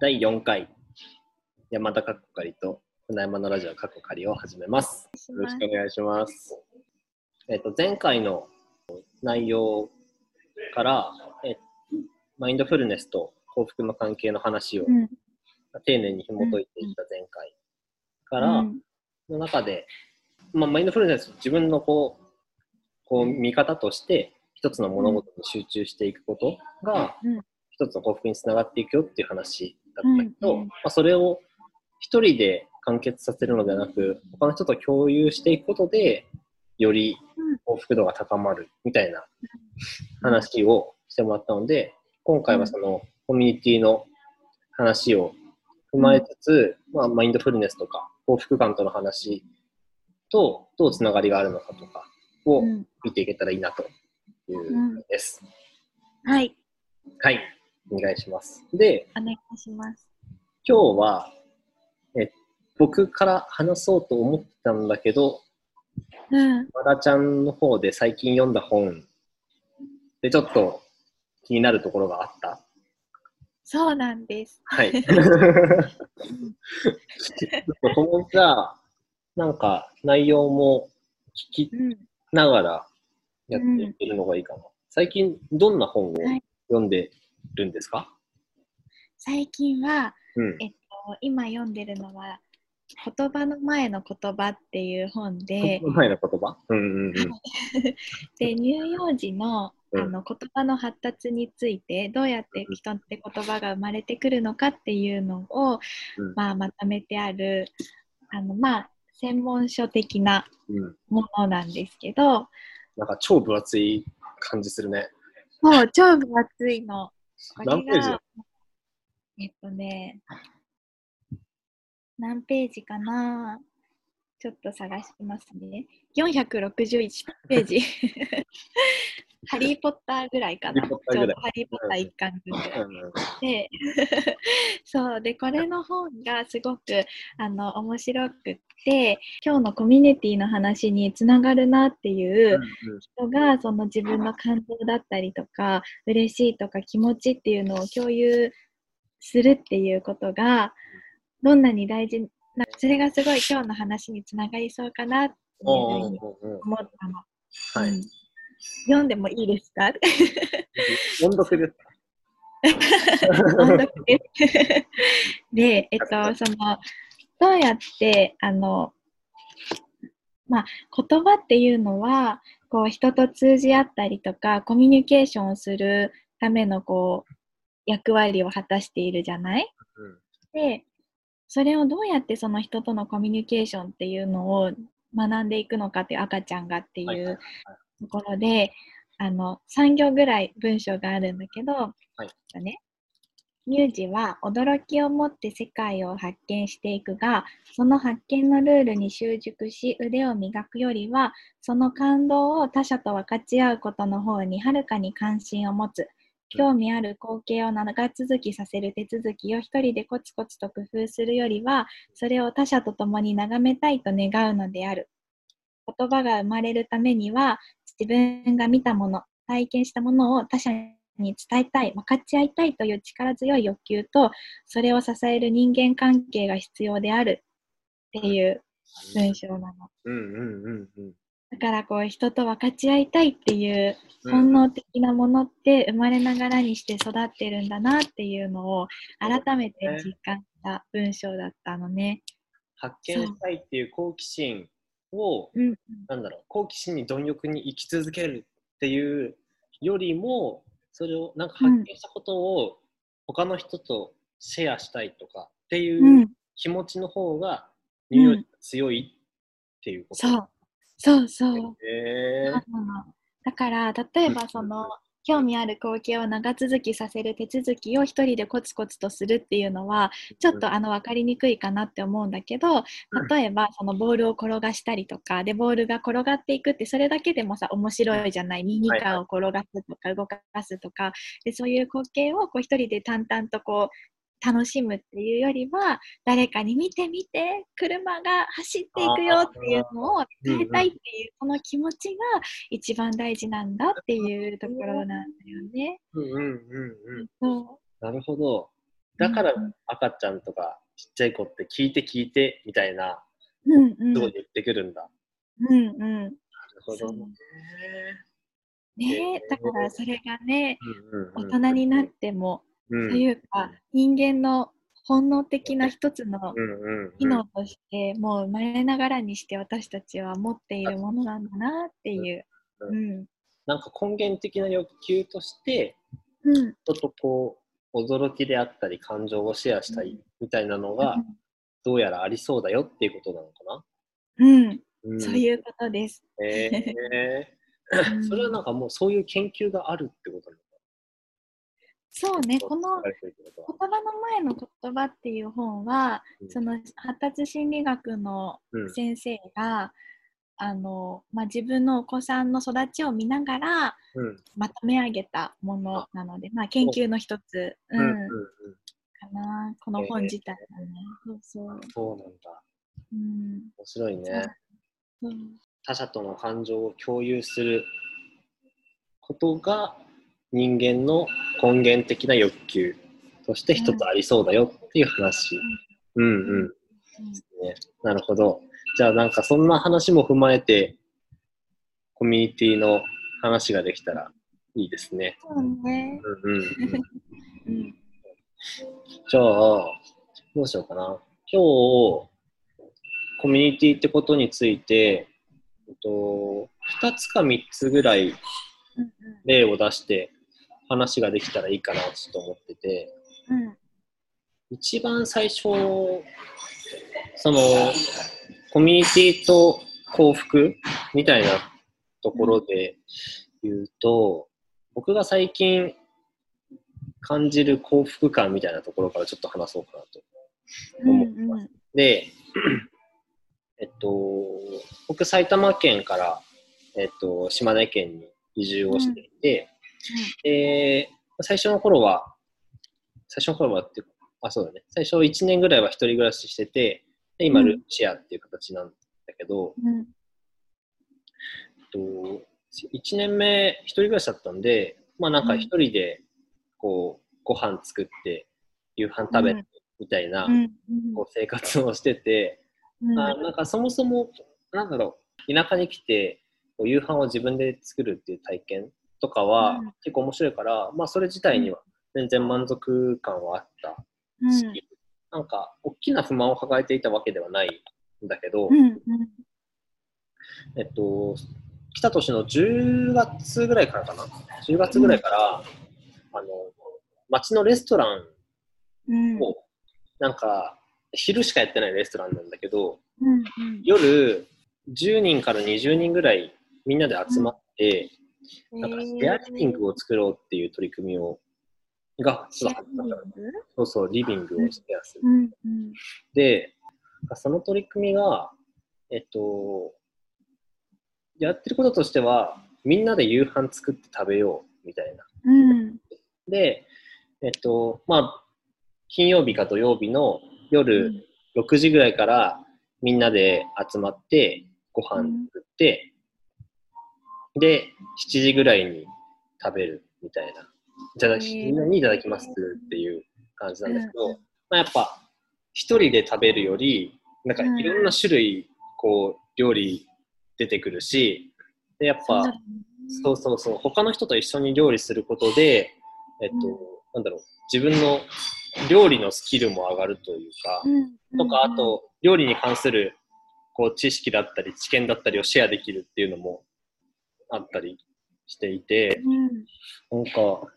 第4回山田かっこかりと船山のラジオかっこかりを始めます。よろしくお願いします。えっと前回の内容からえマインドフルネスと幸福の関係の話をうん丁寧に紐解いていった前回から、うんの中で、まあ、マインドフルネス自分のこうこう見方として一つの物事に集中していくことが、うん一つの幸福につながっていくよっていう話だったけど、うんうん。まあ、それを一人で完結させるのではなく他の人と共有していくことでより幸福度が高まるみたいな話をしてもらったので今回はそのコミュニティの話を踏まえつつ、まあ、マインドフルネスとか幸福感との話とどうつながりがあるのかとかをうん。見ていけたらいいなというのです。はい、はい、お願いします。で、お願いします。今日はえ僕から話そうと思ってたんだけど、うん、まだちゃんの方で最近読んだ本でちょっと気になるところがあった？そうなんです。はい。このじゃあ、なんか内容も聞きうん、ながらやっていけるのがいいかな。最近どんな本をはい読んでるんですか、最近は、うん。えっと、今読んでるのは、言葉の前の言葉っていう本で、前の言葉？うんうんうん。で乳幼児のうんあの言葉の発達についてどうやって人って言葉が生まれてくるのかっていうのを、うんまあ、まとめてあるあの、まあ、専門書的なうん。ものなんですけどなんか超分厚い感じするね。もう超分厚いの。何ページ？えっとね、何ページかな？ちょっと探しますね。461ページ。ハリー・ポッターぐらいかな。ちょうどハリー・ポッター一巻分ぐらい。うんで、そう、で、これの本がすごくあの面白くって、今日のコミュニティの話につながるなっていう人がその自分の感動だったりとか嬉しいとか気持ちっていうのを共有するっていうことがどんなに大事なそれがすごい今日の話につながりそうかなって思ったの。読んでもいいですか？音 読ですか？音読です。で、えっと、その、どうやって、あの、まあ、言葉っていうのは、こう、人と通じ合ったりとか、コミュニケーションをするための、こう、役割を果たしているじゃない？うん。で、それをどうやってその人とのコミュニケーションっていうのを学んでいくのかっていう赤ちゃんがっていうところで、あの、3行ぐらい文章があるんだけど、はい。ね、乳児は驚きを持って世界を発見していくが、その発見のルールに習熟し腕を磨くよりは、その感動を他者と分かち合うことの方にはるかに関心を持つ。興味ある光景を長続きさせる手続きを一人でコツコツと工夫するよりは、それを他者と共に眺めたいと願うのである。言葉が生まれるためには、自分が見たもの、体験したものを他者に伝えたい、分かち合いたいという力強い欲求と、それを支える人間関係が必要であるっていう文章なの。うんうんうんうんだからこう人と分かち合いたいっていううん本能的なものって生まれながらにして育ってるんだなっていうのを改めて実感した文章だったのね。発見したいっていう好奇心を、うん、なんだろう、好奇心に貪欲に生き続けるっていうよりも、それをなんか発見したことを他の人とシェアしたいとかっていううん気持ちの方が乳幼児が強いっていうこと。そうそうそう。そう。なの。だから例えばその興味ある光景を長続きさせる手続きを一人でコツコツとするっていうのはちょっとあの分かりにくいかなって思うんだけど例えばそのボールを転がしたりとかでボールが転がっていくってそれだけでもさ面白いじゃない。ミニカーを転がすとか動かすとかでそういう光景をこう一人で淡々とこう楽しむっていうよりは誰かに見て見て車が走っていくよっていうのを伝えたいっていうこの気持ちが一番大事なんだっていうところなんだよね。うんうんうんうん。そなるほど。だから赤ちゃんとかちっちゃい子って聞いて聞いてみたいな、うんうん。すごい言ってくるんだ。うんうん。なるほどね。ねえ、だからそれがね、うん大人になっても、うんというか、人間の本能的な一つの機能として、もう生まれながらにして私たちは持っているものなんだなっていう。ううん。なんか根源的な欲求として、うん。人とこう、驚きであったり、感情をシェアしたいみたいなのが、どうやらありそうだよっていうことなのかな？うん。うんそういうことです。えーうん それはなんかもうそういう研究があるってことなの？かそうね、この言葉の前の言葉っていう本は、うん。その発達心理学のうん。先生が、あのまあ、自分のお子さんの育ちを見ながらうん。まとめ上げたものなので、まあ、研究の一つ、ううんんうんうん。かなこの本自体は。ね、そうそう、そうなんだ。うん。面白いね。うん。他者との感情を共有することが人間の根源的な欲求として一つありそうだよっていう話。うんうん。ね、なるほど。じゃあなんかそんな話も踏まえてコミュニティの話ができたらいいですね。そうね、うんうんうん、うんじゃあどうしようかな。今日コミュニティってことについて、えっと、2つか3つぐらいうん例を出して話ができたらいいかなちょっと思ってて、うんうん一番最初、その、コミュニティと幸福みたいなところで言うと、僕が最近感じる幸福感みたいなところからちょっと話そうかなと思ってます。で、えっと、僕埼玉県から、えっと、島根県に移住をしていて、で、最初の頃は、最初の頃はっていうか、あ、そうだね。最初1年ぐらいは一人暮らししてて、で今、うん。ルームシェアっていう形なんだけど、うん。えっと、1年目一人暮らしだったんで、まあなんか一人で、こう、ご飯作って、夕飯食べてみたいな、うん。うんこう生活をしてて、うん。あなんかそもそも、なんだろう、田舎に来て、こう夕飯を自分で作るっていう体験とかはうん。結構面白いから、まあそれ自体には全然満足感はあったうん。し、なんか大きな不満を抱えていたわけではないんだけど、うんうん。えっと、来た年の10月ぐらいからかな、10月ぐらいから、あの、街のレストランうん。を、なんか、昼しかやってないレストランなんだけど、うんうん。夜10人から20人ぐらいみんなで集まって、なんかシェアリビングを作ろうっていう取り組みを、が、そうそう、リビングをシェアする。うんうん。で、その取り組みが、えっと、やってることとしては、みんなで夕飯作って食べようみたいな。うん。で、えっと、まあ、金曜日か土曜日の夜6時ぐらいからみんなで集まってご飯作って、で、7時ぐらいに食べるみたいな。いただき、へー。みんなにいただきますっていう感じなんですけど、うんまあ、やっぱ一人で食べるより、なんかいろんな種類、こう、料理出てくるし、で、やっぱ、そうそうそう、他の人と一緒に料理することで、えっと、うん。なんだろう、自分の料理のスキルも上がるというか、とか、あと、料理に関する、こう、知識だったり、知見だったりをシェアできるっていうのもあったりしていて、うんなんか、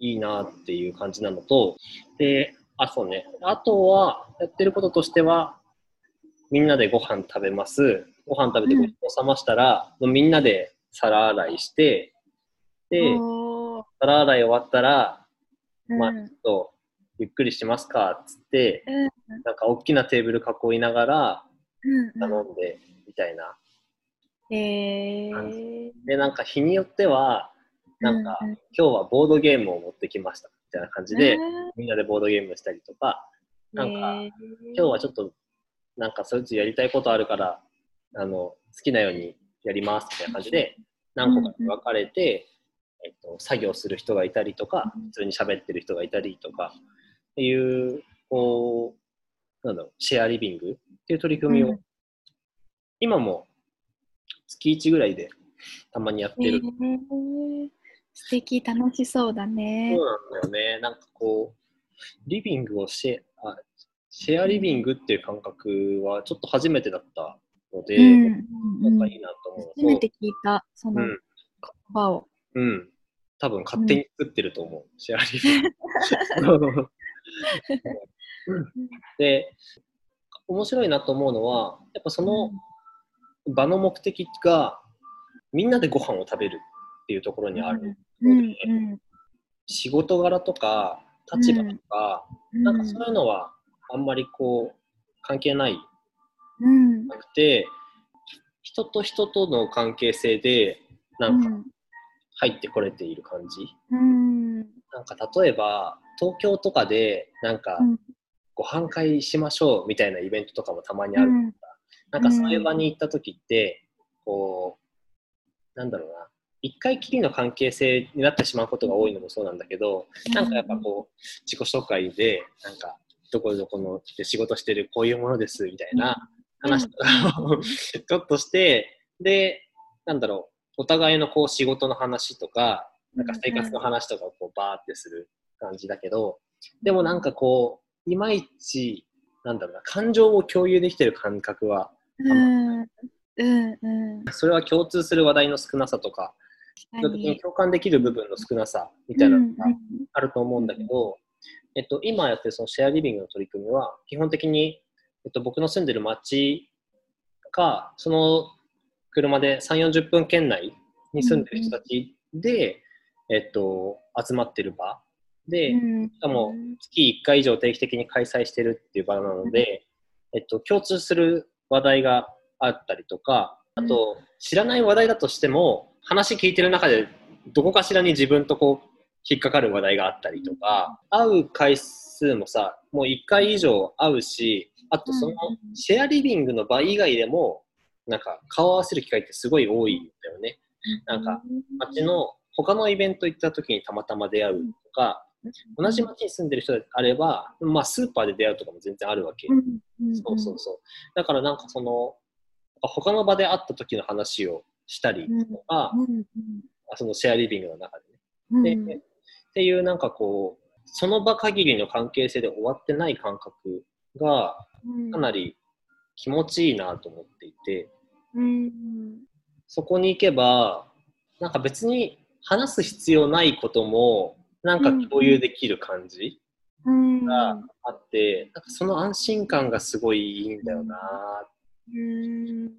いいなっていう感じなのと、で、あ、そうね。あとは、やってることとしては、みんなでご飯食べます。ご飯食べてごちそうさましたら、もうみんなで皿洗いして、で、皿洗い終わったら、まあ、うんちょっと、ゆっくりしますか、っつって、うんなんか大きなテーブル囲いながらうん頼んで、みたいな。えー。で、なんか日によっては、なんか、うんうん。今日はボードゲームを持ってきました、みたいな感じで、うんみんなでボードゲームしたりとか、なんかえー。今日はちょっと、なんかそいつやりたいことあるから、あの、好きなようにやりますみたいな感じで、何個かに分かれて、えっと、作業する人がいたりとか、うん。普通に喋ってる人がいたりとか、っていう、こう、なんだろう、シェアリビングっていう取り組みを、うん。今も月1ぐらいでたまにやってる。えー素敵、楽しそうだね。そうなんだよね。なんかこう、リビングをシェあシェアリビングっていう感覚はちょっと初めてだったので、うんうんうんなんかいいなと思う初めて聞いた、その言うん、葉を。うん。多分勝手に作ってると思う、シェアリビング。で、面白いなと思うのは、やっぱその場の目的が、みんなでご飯を食べるっていうところにある。うんうん仕事柄とか、立場とか、うんなんかそういうのはあんまりこう、関係ない。うん。なくて、人と人との関係性で、なんか入ってこれている感じ。うん。なんか例えば、東京とかで、なんか、うん。ご飯会しましょうみたいなイベントとかもたまにある。なんかそういう場に行った時って、こう、なんだろうな、一回きりの関係性になってしまうことが多いのもそうなんだけど、なんかやっぱこう、自己紹介で、なんか、どこどこので仕事してるこういうものですみたいな話とかをちょっとして、で、なんだろう、お互いのこう仕事の話とか、なんか生活の話とかをこうバーってする感じだけど、でもなんかこう、いまいち、なんだろうな、感情を共有できてる感覚は、うん。うんうん。それは共通する話題の少なさとか、共感できる部分の少なさみたいなのがうんあると思うんだけど、えっと、今やってるそのシェアリビングの取り組みは、基本的に、えっと、僕の住んでる町か、その車で3、40分圏内に住んでる人たちで、えっと、集まってる場。で、うん。しかも月1回以上定期的に開催してるっていう場なので、えっと、共通する話題があったりとか、あと、知らない話題だとしても、話聞いてる中で、どこかしらに自分とこう、引っかかる話題があったりとか、会う回数もさ、もう1回以上会うし、あとそのうんシェアリビングの場以外でも、なんか顔を合わせる機会ってすごい多いんだよね。なんか街の他のイベント行った時にたまたま出会うとか、同じ街に住んでる人であれば、まあ、スーパーで出会うとかも全然あるわけ。そうそうそう。だからなんかその、他の場で会った時の話をしたりとか、そのシェアリビングの中でね。でっていうなんかこう、その場限りの関係性で終わってない感覚がかなり気持ちいいなと思っていて、そこに行けば、なんか別に話す必要ないことも、なんか共有できる感じがあって、なんかその安心感がすごいいいんだよな、うん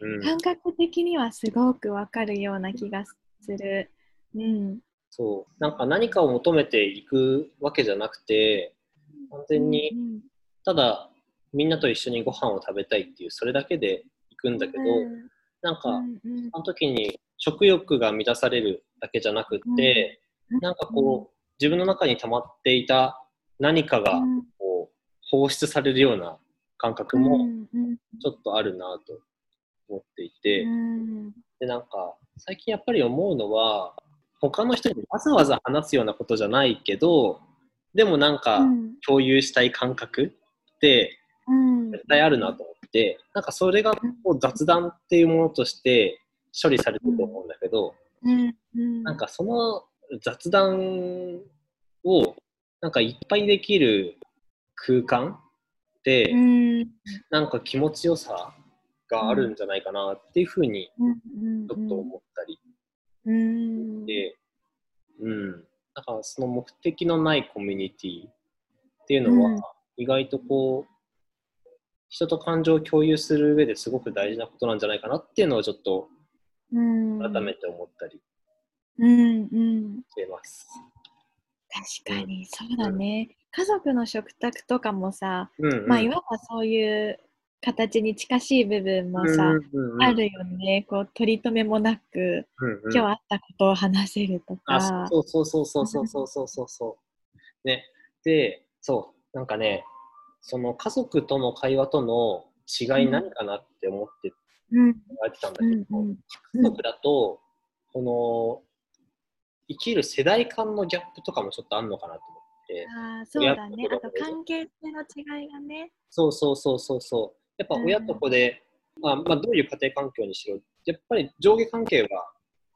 うん、感覚的にはすごくわかるような気がする。うん、そう。なんか何かを求めていくわけじゃなくて完全にただみんなと一緒にご飯を食べたいっていうそれだけで行くんだけど、なんか、その時に食欲が満たされるだけじゃなくって、なんかこう自分の中に溜まっていた何かがこう放出されるような感覚もちょっとあるなと思っていて、でなんか最近やっぱり思うのは他の人にわざわざ話すようなことじゃないけどでもなんか共有したい感覚って絶対あるなと思って、なんかそれがこう雑談っていうものとして処理されてると思うんだけど、なんかその雑談をなんかいっぱいできる空間って、なんか気持ちよさがあるんじゃないかなっていうふうにちょっと思ったり。で、うん、だからその目的のないコミュニティっていうのは意外とこう、人と感情を共有する上ですごく大事なことなんじゃないかなっていうのをちょっと改めて思ったりしてます。確かに、そうだね。家族の食卓とかもさ、うんうん、まあ、いわばそういう形に近しい部分もさ、あるよね。こう、取り留めもなく、うんうん、今日あったことを話せるとか。あ、そうそうそうそうそうそうそうそうそう。ね。で、そう、なんかね、その家族との会話との違い何かなって思ってうん、考えてたんだけど、うんうん、家族だと、この、生きる世代間のギャップとかもちょっとあるのかなと思って。て。ああ、そうだね。あと関係性の違いがね。そうそうそうそうそう。やっぱ親と子で、まあ、まあ、どういう家庭環境にしろ、やっぱり上下関係が、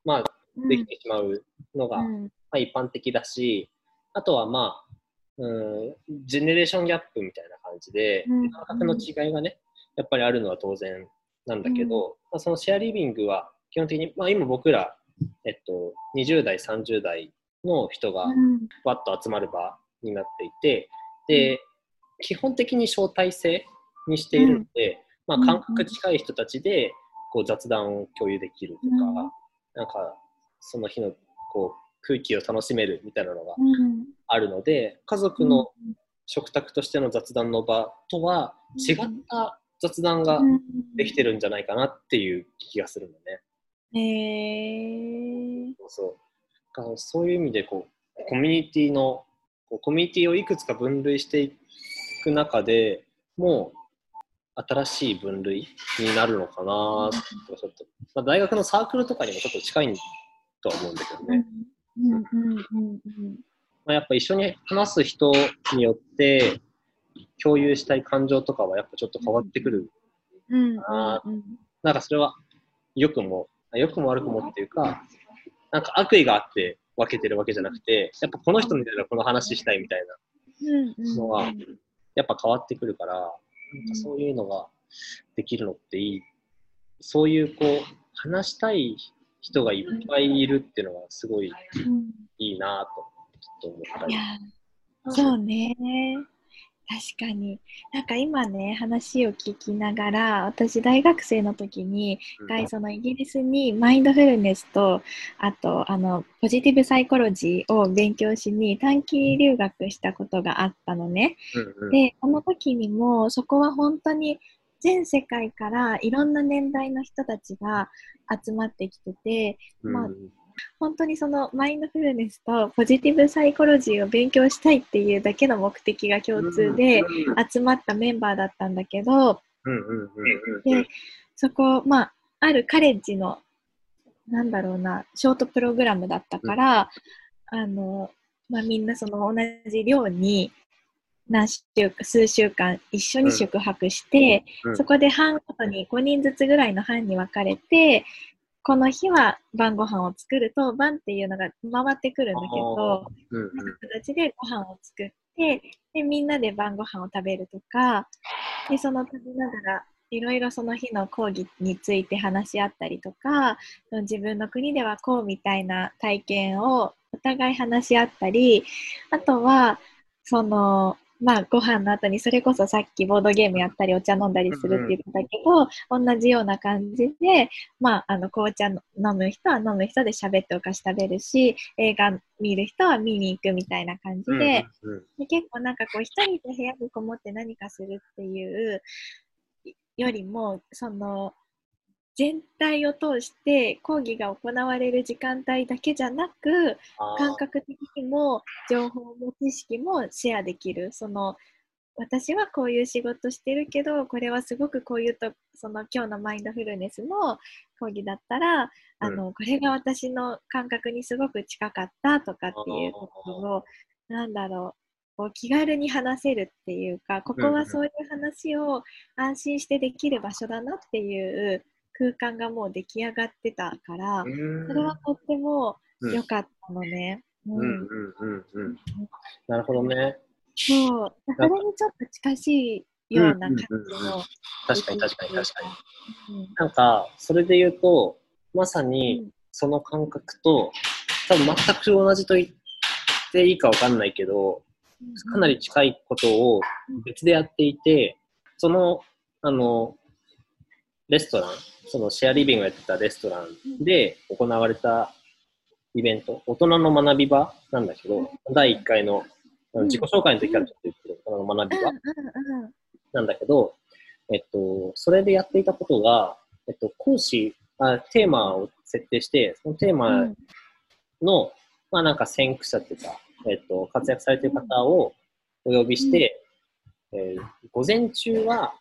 まあ、できてしまうのが、うんまあ、一般的だし、あとはまあ、うん、ジェネレーションギャップみたいな感じで、うん感覚の違いがね、やっぱりあるのは当然なんだけど、まあ、そのシェアリビングは基本的に、まあ、今僕ら、えっと、20代、30代の人がうん。わっと集まる場になっていて、で、基本的に招待制にしているので、まあ、うん。感覚近い人たちでこう雑談を共有できるとか、うん。なんかその日のこう空気を楽しめるみたいなのがうん。あるので、家族の食卓としての雑談の場とは違った雑談ができてるんじゃないかなっていう気がするのね。へえそう。そうだからそういう意味でこうコミュニティのこうコミュニティをいくつか分類していく中でもう新しい分類になるのかなとちょっと、まあ、大学のサークルとかにもちょっと近いとは思うんだけどね、うんうんうんうんまあ、やっぱ一緒に話す人によって共有したい感情とかはやっぱちょっと変わってくるうんあうん。なんかそれは良くも、良くも悪くもっていうか、なんか悪意があって分けてるわけじゃなくて、やっぱこの人みたいなこの話したいみたいな、のはやっぱ変わってくるから、なんかそういうのができるのっていい。そういうこう、話したい人がいっぱいいるっていうのがすごいいいなと、ちょっと思ったり。そうね。確かに。なんか今ね、話を聞きながら、私大学生の時に、うん一回そのイギリスにマインドフルネスと、あと、あの、ポジティブサイコロジーを勉強しに短期留学したことがあったのね。うんうんで、この時にも、そこは本当に全世界からいろんな年代の人たちが集まってきてて、まあうん本当にそのマインドフルネスとポジティブサイコロジーを勉強したいっていうだけの目的が共通でうん集まったメンバーだったんだけど、で、そこ、まあ、あるカレッジの、なんだろうな、ショートプログラムだったから、あの、まあ、みんなその同じ寮に何週か、数週間一緒に宿泊して、うんそこで班ごとに5人ずつぐらいの班に分かれて、この日は晩ご飯を作ると、晩っていうのが回ってくるんだけど、うんうん。形でご飯を作ってでみんなで晩ご飯を食べるとかでその食べながらいろいろその日の講義について話し合ったりとか自分の国ではこうみたいな体験をお互い話し合ったりあとはそのまあご飯の後にそれこそさっきボードゲームやったりお茶飲んだりするって言ったけど、同じような感じでまあ、あの紅茶飲む人は飲む人で喋ってお菓子食べるし映画見る人は見に行くみたいな感じで,、うんうん。で結構なんかこう一人で部屋にこもって何かするっていうよりもその全体を通して講義が行われる時間帯だけじゃなく感覚的にも情報も知識もシェアできる。その私はこういう仕事してるけどこれはすごくこういうとその今日のマインドフルネスの講義だったら、あのこれが私の感覚にすごく近かったとかっていうことをなんだろうこう気軽に話せるっていうかここはそういう話を安心してできる場所だなっていう空間がもう出来上がってたから、うんそれはとってもうん良かったのね。うんうんうんうんうんなるほどね。そう、それにちょっと近しいような感じうんうんうんうんの。確かに確かに確かに。に。なんか、それで言うと、まさうにんその感覚と、多分全く同じと言っていいかわかんないけど、かなり近いことを別でやっていて、その、あの、レストラン、そのシェアリビングをやってたレストランで行われたイベント、大人の学び場なんだけど、第1回の自己紹介の時からちょっと言ってる大人の学び場なんだけど、えっと、それでやっていたことが、えっと、講師あ、テーマを設定して、そのテーマの、まあなんか先駆者っていうか、えっと、活躍されている方をお呼びして、えー午前中は、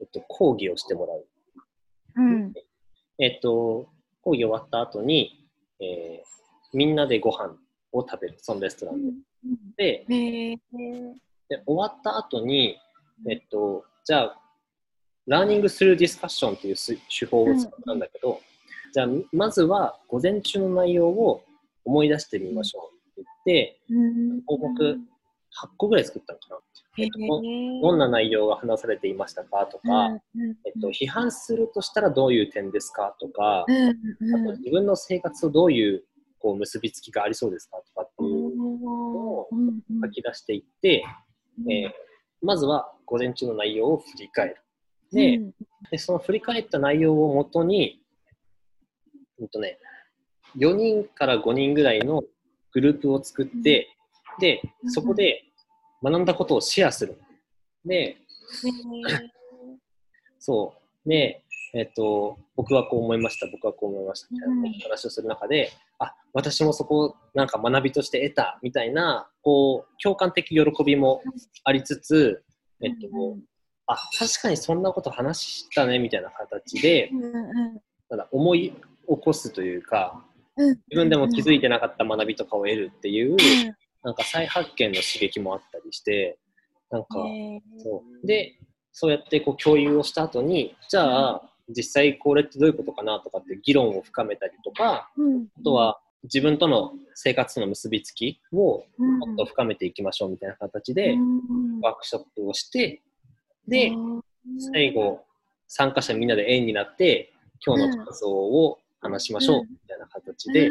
えっと、講義をしてもらう。うん。えっと、講義終わった後に、えーみんなでご飯を食べる、そのレストランで。うん。で。で終わった後に、えっと、じゃあ、 Learning Through Discussion っていうす手法を使ったんだけど、じゃあ、まずは午前中の内容を思い出してみましょうって言って、うん。項目8個ぐらい作ったのかな。へええっとどんな内容が話されていましたかとか、えっと、批判するとしたらどういう点ですかとか、うんあと自分の生活とどういうこう結びつきがありそうですかとかっていうを書き出していって、えーまずは午前中の内容を振り返る。で、でその振り返った内容をもとに、うんとね、4人から5人ぐらいのグループを作って、で、うんそこで学んだことをシェアする。で、そう。で、えっ、と、僕はこう思いました、僕はこう思いました、みたいな話をする中で、あ、私もそこなんか学びとして得た、みたいな、こう、共感的喜びもありつつ、えっ、と、あ、確かにそんなこと話したね、みたいな形で、ただ思い起こすというか、自分でも気づいてなかった学びとかを得るっていう、なんか再発見の刺激もあったりして、なんか、そう。で、そうやってこう共有をした後に、じゃあ、実際これってどういうことかなとかって議論を深めたりとか、あとは自分との生活との結びつきをもっと深めていきましょうみたいな形でワークショップをして、で、最後、参加者みんなで円になって、今日の感想を話しましょうみたいな形でや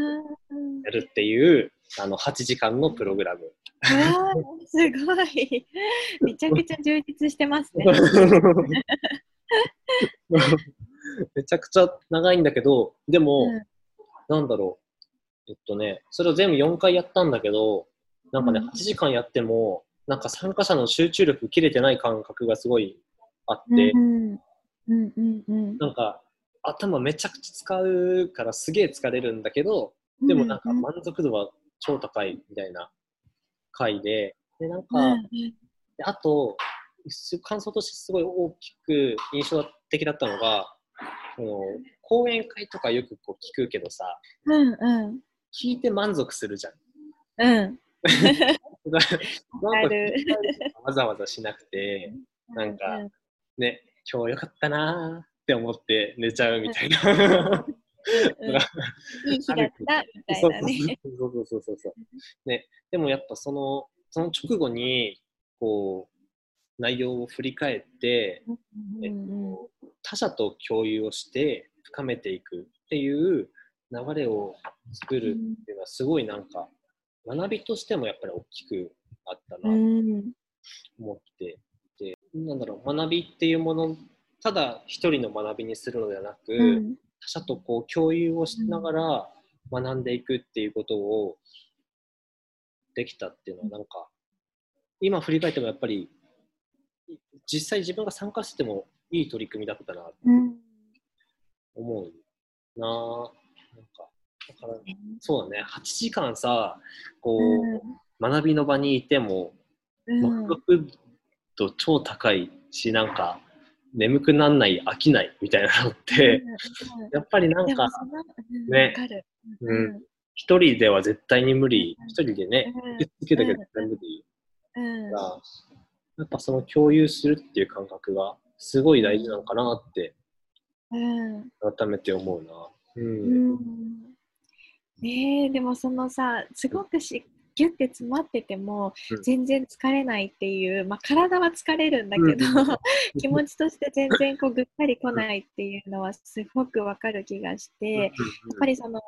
るっていう、あの、8時間のプログラム。わーすごい。めちゃくちゃ充実してますね。めちゃくちゃ長いんだけど、でも、うんなんだろう。えっとね、それを全部4回やったんだけど、なんかね、うん8時間やっても、なんか参加者の集中力切れてない感覚がすごいあって、うんうんうんうんなんか頭めちゃくちゃ使うからすげえ疲れるんだけど、でもなんか満足度は超高いみたいな回で、で、なんか、であと、す感想としてすごい大きく印象的だったのが、その講演会とかよくこう聞くけどさ、うんうん。聞いて満足するじゃん。うん。わざわざしなくて、なんかね、今日よかったなーって思って寝ちゃうみたいな。うんうん。いい日だったみたいなね。そうそうそうそうそう。ね、でもやっぱその、その直後に、こう、内容を振り返って、えっと、他者と共有をして深めていくっていう流れを作るっていうのはすごいなんか学びとしてもやっぱり大きくあったな。と思っていて、なんだろう学びっていうものただ一人の学びにするのではなく、他者とこう共有をしながら学んでいくっていうことをできたっていうのはなんか今振り返ってもやっぱり実際自分が参加してもいい取り組みだったなと思うな。ぁなんかだからそうだね。8時間さこう、学びの場にいても満足度超高いしなんか眠くなんない飽きないみたいなのって、やっぱりなんかね、うん、一人では絶対に無理。一人でね言っつけたけど絶対無理。がやっぱその共有するっていう感覚がすごい大事なのかなって改めて思うな。うん。ねえでもそのさすごくしギュッて詰まっててもうん。全然疲れないっていう、まあ、体は疲れるんだけど、うん 気持ちとして全然こうぐったり来ないっていうのはすごくわかる気がして、やっぱりその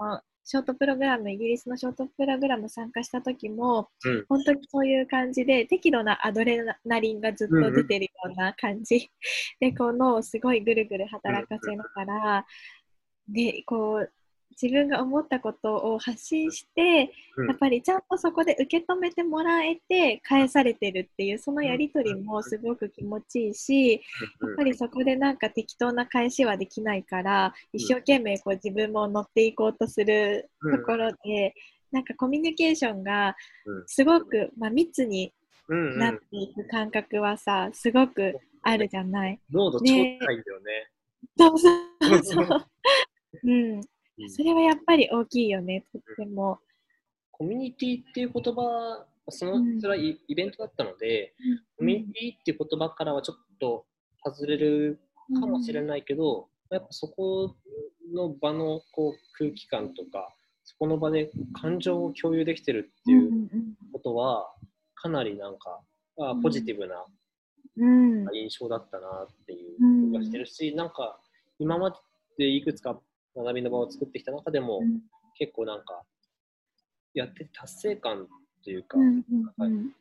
ショートプログラムイギリスのショートプログラム参加した時も、うん。本当にそういう感じで適度なアドレナリンがずっと出てるような感じ、でこう脳をすごいぐるぐる働かせながら、でこう自分が思ったことを発信して、うん。やっぱりちゃんとそこで受け止めてもらえて返されてるっていうそのやり取りもすごく気持ちいいし、やっぱりそこでなんか適当な返しはできないから一生懸命こう自分も乗っていこうとするところで、なんかコミュニケーションがすごく、まあ、密になっていく感覚はさすごくあるじゃない。濃度超高いんだよね。そうそうそう。うん、うんそれはやっぱり大きいよね、とっても。コミュニティっていう言葉、そのうんそれはイイベントだったので、コミュニティっていう言葉からはちょっと外れるかもしれないけど、やっぱそこの場のこう空気感とか、そこの場で感情を共有できてるっていうことは、かなりなんか、ポジティブな印象だったなっていう気がしてるし、なんか今までいくつか学びの場を作ってきた中でも、結構なんかやってて達成感というか、うんうん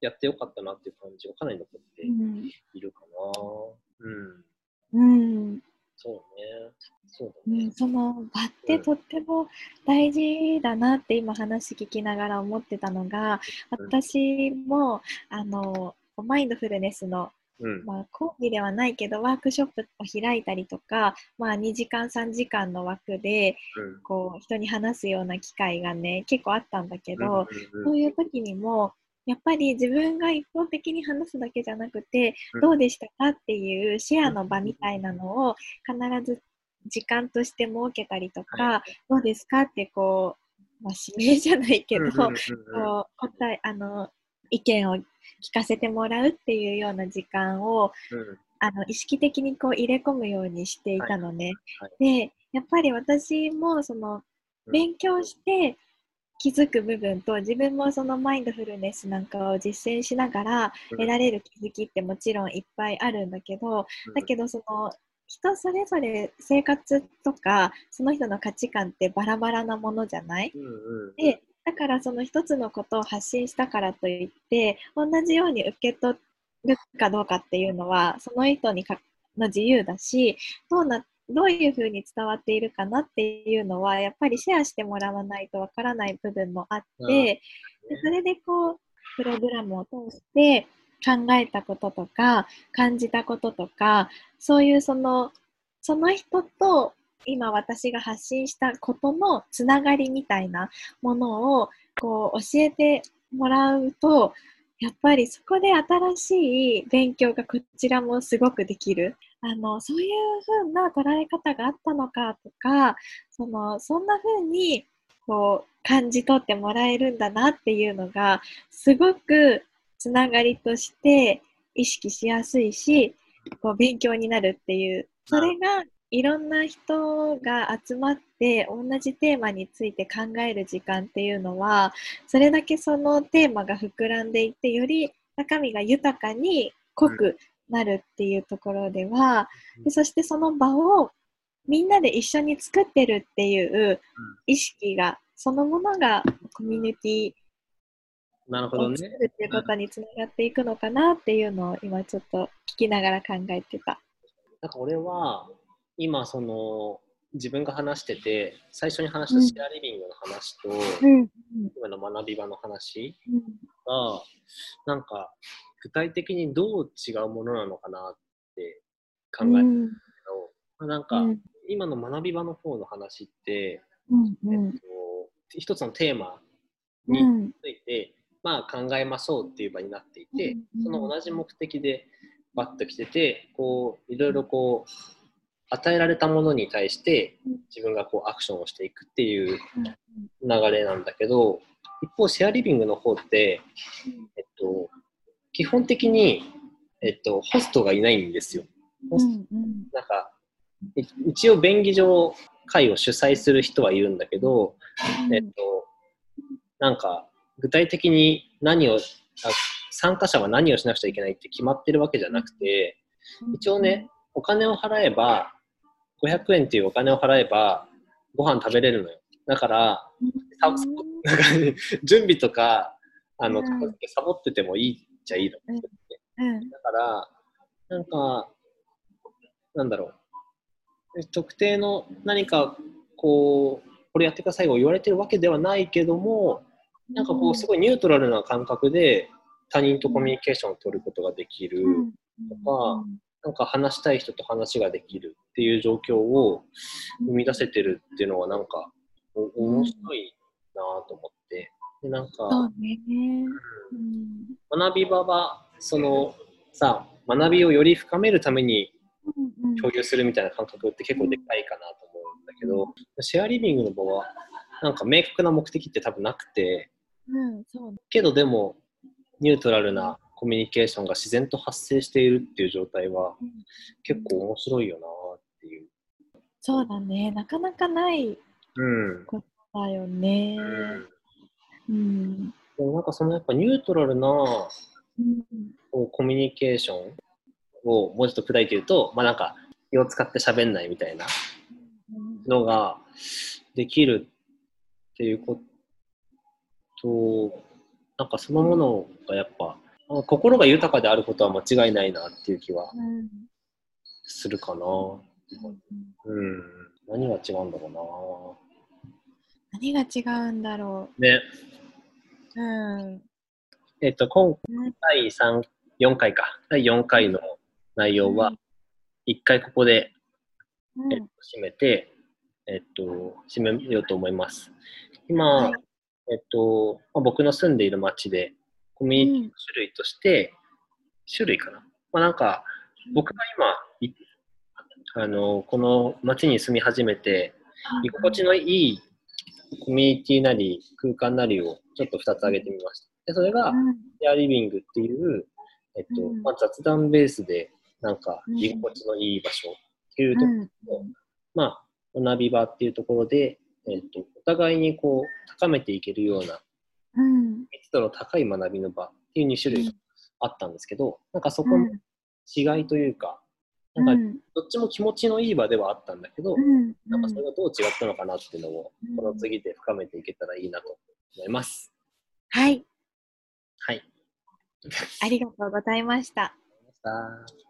やってよかったなっていう感じがかなり残ってうんいるかな。うん、うん。そうね。そううだね。ん、。その場ってとっても大事だなって今話聞きながら思ってたのがうん。私もあのマインドフルネスの、うん。まあ、講義ではないけどワークショップを開いたりとか、まあ、2時間3時間の枠でうん。こう人に話すような機会がね結構あったんだけど、うんそういう時にもやっぱり自分が一方的に話すだけじゃなくて、うん。どうでしたかっていうシェアの場みたいなのを必ず時間として設けたりとか、はい。どうですかってこう、まあ、指名じゃないけど、うんうんうんうん。こう答えあの意見を聞かせてもらうっていうような時間をうん。あの意識的にこう入れ込むようにしていたのね。はい。でやっぱり私もそのうん。勉強して気づく部分と自分もそのマインドフルネスなんかを実践しながらうん。得られる気づきってもちろんいっぱいあるんだけどだけどその人それぞれ生活とかその人の価値観ってバラバラなものじゃない？うんうん。でだからその一つのことを発信したからといって同じように受け取るかどうかっていうのはその人にかの自由だしどうなどういうふうに伝わっているかなっていうのはやっぱりシェアしてもらわないとわからない部分もあってでそれでこうプログラムを通して考えたこととか感じたこととかそういうそのその人と今私が発信したことのつながりみたいなものをこう教えてもらうとやっぱりそこで新しい勉強がこちらもすごくできる。あのそういう風な捉え方があったのかとかそのそんな風にこう感じ取ってもらえるんだなっていうのがすごくつながりとして意識しやすいしこう勉強になるっていうそれがいろんな人が集まって同じテーマについて考える時間っていうのはそれだけそのテーマが膨らんでいってより中身が豊かに濃くなるっていうところでは、でそしてその場をみんなで一緒に作ってるっていう意識がそのものがコミュニティなるほどね。るっていうことにつながっていくのかなっていうのを今ちょっと聞きながら考えてた。なんか俺は今その自分が話してて最初に話したシェアリビングの話と、うん。今の学び場の話うん。がなんか具体的にどう違うものなのかなって考えたんだけど、まあなんかうん。今の学び場の方の話って、うんえっと、一つのテーマうにん。ついて、まあ、考えましょうっていう場になっていて、うん。その同じ目的でバッと来ててこういろいろこう与えられたものに対して自分がこうアクションをしていくっていう流れなんだけど一方シェアリビングの方って、えっと、基本的に、えっと、ホストがいないんですよ。ホスト。なんかい一応便宜上会を主催する人はいるんだけど、えっと、なんか具体的に何をあ参加者は何をしなくちゃいけないって決まってるわけじゃなくて一応ねお金を払えば500円っていうお金を払えばご飯食べれるのよ。だからさなんか準備とかあのうん。サボっててもいいっちゃいいの、うん。だからなんかなんだろう。特定の何かこうこれやってくださいを言われてるわけではないけどもなんかこうすごいニュートラルな感覚で他人とコミュニケーションを取ることができる、かなんか話したい人と話ができるっていう状況を生み出せてるっていうのはなんかお面白いなと思って。でなんかね。うん。学び場はそのさ学びをより深めるためにうん共有するみたいな感覚って結構でかいかなと思うんだけどシェアリビングの場はなんか明確な目的って多分なくて、うん、そう。けどでも、ニュートラルなコミュニケーションが自然と発生しているっていう状態はうん結構面白いよなっていう。そうだね。なかなかないうん。だよね。うんうん。でもなんかそのやっぱニュートラルなうん。コミュニケーションをもうちょっと砕いて言うと、まあなんか気を使って喋んないみたいなのができるっていうこと、なんかそのものがやっぱ、あ心が豊かであることは間違いないなっていう気はうん。するかな。うん。何が違うんだろ何が違うんだろうな。ね。う。うん。えっと、今うん第3、4回か。第4回の内容は、一回ここで、うんえっと、締めて、えっと、締めようと思います。今、はいえっと、まあ、僕の住んでいる町で、コミュニティの種類として、種類かな。まあ、なんか、僕が今、いあの、この町に住み始めて、居心地のいいコミュニティなり空間なりをちょっと2つ挙げてみました。でそれが、うん。エアリビングっていう、えっとうん。まあ、雑談ベースでなんかうん。居心地のいい場所っていうと、うん。まあ、学び場っていうところで、えっと、お互いにこう高めていけるようなうん密度の高い学びの場っていう2種類があったんですけど、なんかそこのうん違いというか、うんなんかどっちも気持ちのいい場ではあったんだけど、うんなんかそれがどう違ったのかなっていうのを、うんこの次で深めていけたらいいなと思います。はい。はい。ありがとうございました。ありがとうございました